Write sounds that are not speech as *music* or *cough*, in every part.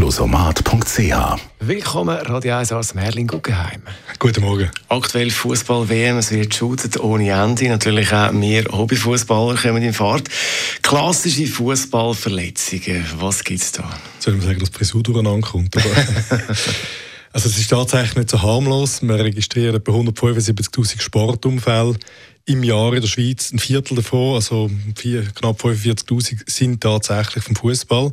Closomat.ch Willkommen, Radio 1 aus Merlin Guggenheim. Guten Morgen. Aktuell Fußball-WM, es wird shootet ohne Ende. Natürlich auch wir Hobbyfußballer kommen in Fahrt. Klassische Fußballverletzungen, was gibt es da? Soll ich sagen, dass die Frisur durcheinander kommt? *laughs* also es ist tatsächlich nicht so harmlos. Wir registrieren etwa 175'000 Sportunfälle im Jahr in der Schweiz. Ein Viertel davon, also vier, knapp 45.000, sind tatsächlich vom Fußball.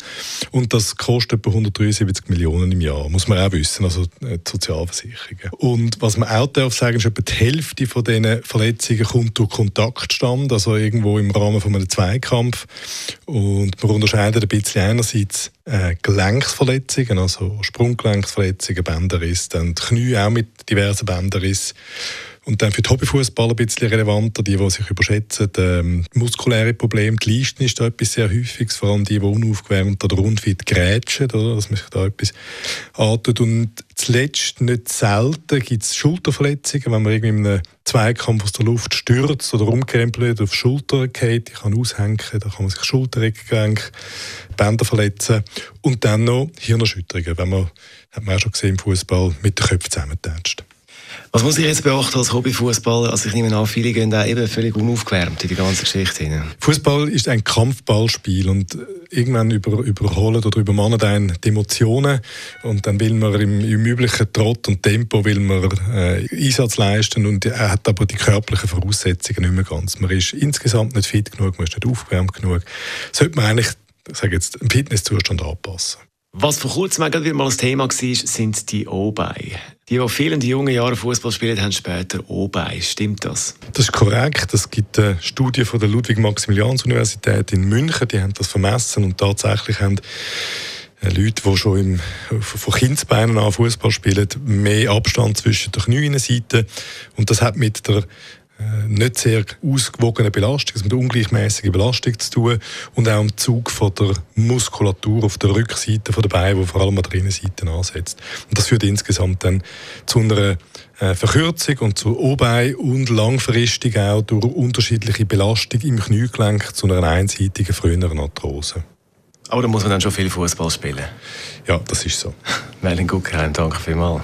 Und das kostet etwa 173 Millionen im Jahr, muss man auch wissen, also äh, die Sozialversicherungen. Und was man auch darf sagen, ist, etwa die Hälfte von diesen Verletzungen kommt durch Kontaktstand, also irgendwo im Rahmen von einem Zweikampf. Und man unterscheidet ein bisschen einerseits äh, Gelenksverletzungen, also Sprunggelenksverletzungen, Bänderriss, dann Knie auch mit diversen Bänderrissen. Und dann für die Hobbyfußballer ein bisschen relevanter, die, die sich überschätzen, ähm, muskuläre Probleme. Die Leisten ist da etwas sehr Häufiges, vor allem die, die unaufgewärmt oder rundfit grätschen, oder, dass man sich da etwas antut. Und zuletzt, nicht selten, gibt es Schulterverletzungen, wenn man irgendwie in einem Zweikampf aus der Luft stürzt oder umkrempelt, auf die Schulter geht, die kann aushängen, da kann man sich Schultergelenk, Bänder verletzen. Und dann noch Hirnerschütterungen, wenn man, hat man auch schon gesehen im Fußball, mit den Köpfen zusammentatscht. Was muss ich jetzt beachten als Hobbyfußballer? Also ich nehme an, viele gehen da eben völlig unaufgewärmt in die ganze Geschichte hinein. Fußball ist ein Kampfballspiel und irgendwann über, überholen oder übermannen einen die Emotionen und dann will man im, im üblichen Trott und Tempo will man äh, Einsatz leisten und er hat aber die körperlichen Voraussetzungen nicht mehr ganz. Man ist insgesamt nicht fit genug, man ist nicht aufgewärmt genug. Sollte man eigentlich, ich sage jetzt, einen Fitnesszustand anpassen. Was vor kurzem auch wieder mal ein Thema war, sind die O-Beine. Die, die vielen jungen Jahre Fußball spielen, haben später O-Beine. Stimmt das? Das ist korrekt. Es gibt eine Studie von der Ludwig-Maximilians-Universität in München, die haben das vermessen und tatsächlich haben äh, Leute, die schon im, von Kindsbeinen an Fußball spielen, mehr Abstand zwischen den Knieinnenseiten. Und das hat mit der nicht sehr ausgewogene Belastung, also mit ungleichmäßiger Belastung zu tun und auch im Zug von der Muskulatur auf der Rückseite der Beine, die vor allem an der Innenseite ansetzt. Und das führt insgesamt dann zu einer äh, Verkürzung und zu O-Bein und langfristig auch durch unterschiedliche Belastung im Kniegelenk zu einer einseitigen früheren Arthrose. Aber da muss man dann schon viel Fußball spielen. Ja, das ist so. *laughs* Melin Guggenheim, danke vielmals.